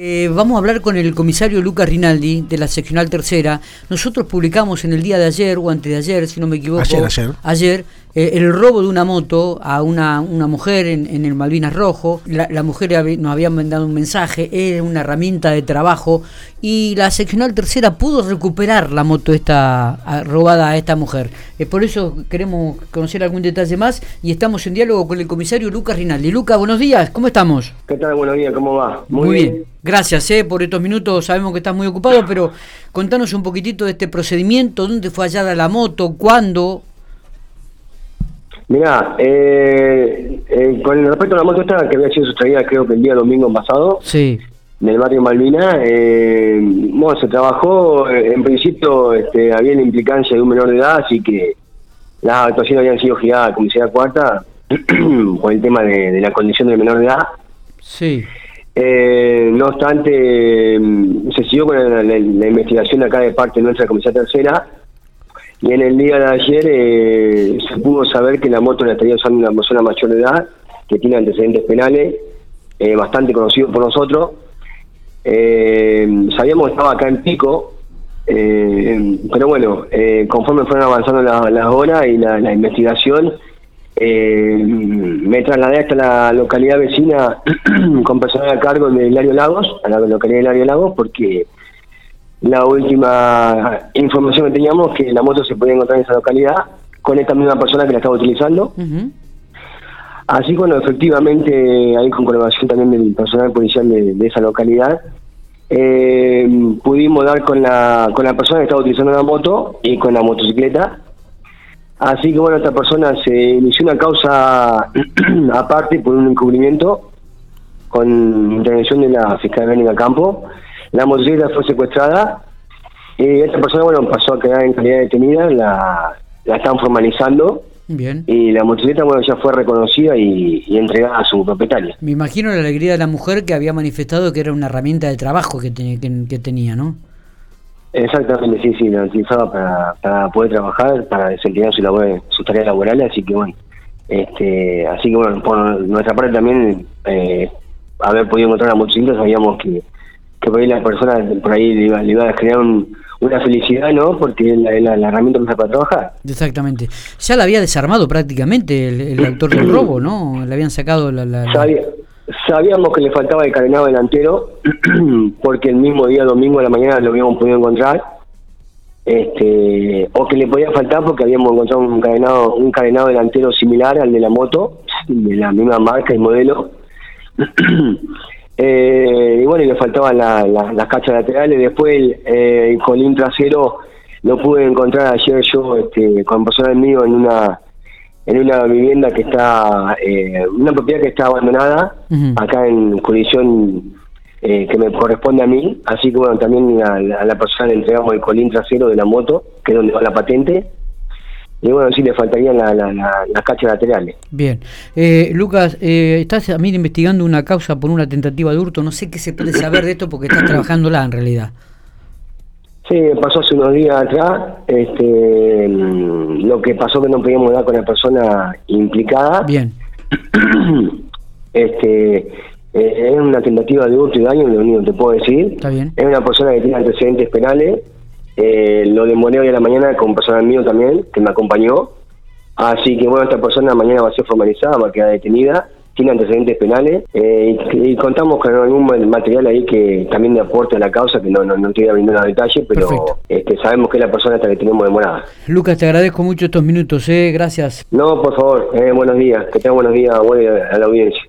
Eh, vamos a hablar con el comisario Lucas Rinaldi de la seccional tercera. Nosotros publicamos en el día de ayer o antes de ayer, si no me equivoco, Ayer, ayer. ayer, eh, el robo de una moto a una, una mujer en, en el Malvinas Rojo. La, la mujer nos había mandado un mensaje, era una herramienta de trabajo y la seccional tercera pudo recuperar la moto esta a- robada a esta mujer. Eh, por eso queremos conocer algún detalle más y estamos en diálogo con el comisario Lucas Rinaldi. Lucas, buenos días, ¿cómo estamos? ¿Qué tal? Buenos días, ¿cómo va? Gracias eh, por estos minutos. Sabemos que estás muy ocupado, pero contanos un poquitito de este procedimiento. ¿Dónde fue hallada la moto? ¿Cuándo? Mirá, eh, eh, con respecto a la moto esta que había sido sustraída creo que el día domingo pasado, Sí. del barrio Malvina, eh, bueno, se trabajó, eh, en principio este, había la implicancia de un menor de edad, así que las actuaciones habían sido giradas a comisaría cuarta por el tema de, de la condición del menor de edad. Sí. Eh, no obstante, mm, se siguió con la, la- la investigación acá de parte de nuestra comisaría tercera y en el día de ayer eh, se pudo saber que la moto la estaría usando una persona mayor de edad que tiene antecedentes penales, eh, bastante conocido por nosotros. Eh, sabíamos que estaba acá en Pico, eh, pero bueno, eh, conforme fueron avanzando la- las horas y la, la investigación, me trasladé hasta la localidad vecina con personal a cargo de Hilario Lagos, a la localidad de Hilario Lagos, porque la última información que teníamos que la moto se podía encontrar en esa localidad con esta misma persona que la estaba utilizando. Así bueno, efectivamente, ahí con colaboración también del personal policial de, de esa localidad, eh, pudimos dar con la, con la persona que estaba utilizando la moto y con la motocicleta. Así que, bueno, esta persona se inició una causa aparte por un encubrimiento con intervención de la fiscal Verónica Campo. La motocicleta fue secuestrada y esta persona, bueno, pasó a quedar en calidad detenida, la, la están formalizando Bien. y la motocicleta bueno ya fue reconocida y, y entregada a su propietaria. Me imagino la alegría de la mujer que había manifestado que era una herramienta de trabajo que, te- que, que tenía, ¿no? Exactamente, sí, sí, la utilizaba para, para poder trabajar, para desempeñar su labor, sus tareas laborales, así que bueno, este, así que bueno, por nuestra parte también eh, haber podido encontrar la motocicleta sabíamos que, que por ahí la persona por ahí le iba, le iba a generar un- una felicidad, ¿no? Porque es la, la, la herramienta para trabajar. Exactamente. Ya la había desarmado prácticamente el, el autor del robo, ¿no? Le habían sacado la... la- la- Sabía- sabíamos que le faltaba el carenado delantero, porque el mismo día domingo a la mañana lo habíamos podido encontrar, este, o que le podía faltar porque habíamos encontrado un carenado, un carenado delantero similar al de la moto, de la misma marca y modelo. Eh, y bueno, y le faltaban la- la- las cachas laterales. Después el, eh, el colín trasero lo pude encontrar ayer yo este, con personal mío en una en una vivienda que está, eh, una propiedad que está abandonada, acá en jurisdicción eh, que me corresponde a mí, así que bueno, también a, a la persona le entregamos el colín trasero de la moto, que es donde va la patente, y bueno, sí le faltarían la- la- la- las cachas laterales. Bien. Eh, Lucas, eh, estás también investigando una causa por una tentativa de hurto. No sé qué se puede saber de esto porque estás trabajándola en realidad. Sí, pasó hace unos días atrás, este, mm, lo que pasó que no podíamos dar con la persona implicada, Bien. este eh, es una tentativa de hurto y daño, lo único que te puedo decir. Está bien. Es una persona que tiene antecedentes penales. Eh, lo demoré hoy a la mañana con personal mío también, que me acompañó. Así que bueno, esta persona mañana va a ser formalizada, va a quedar detenida. Tiene antecedentes penales. eh, y, y contamos con algún material ahí que también de aporte a la causa, que no, no, no te voy a brindar detalles, pero este, sabemos que es la persona hasta que tenemos demorada. Lucas, te agradezco mucho estos minutos. Eh. Gracias. No, por favor, eh, buenos días. Que tengan buenos días, bueno, a la audiencia.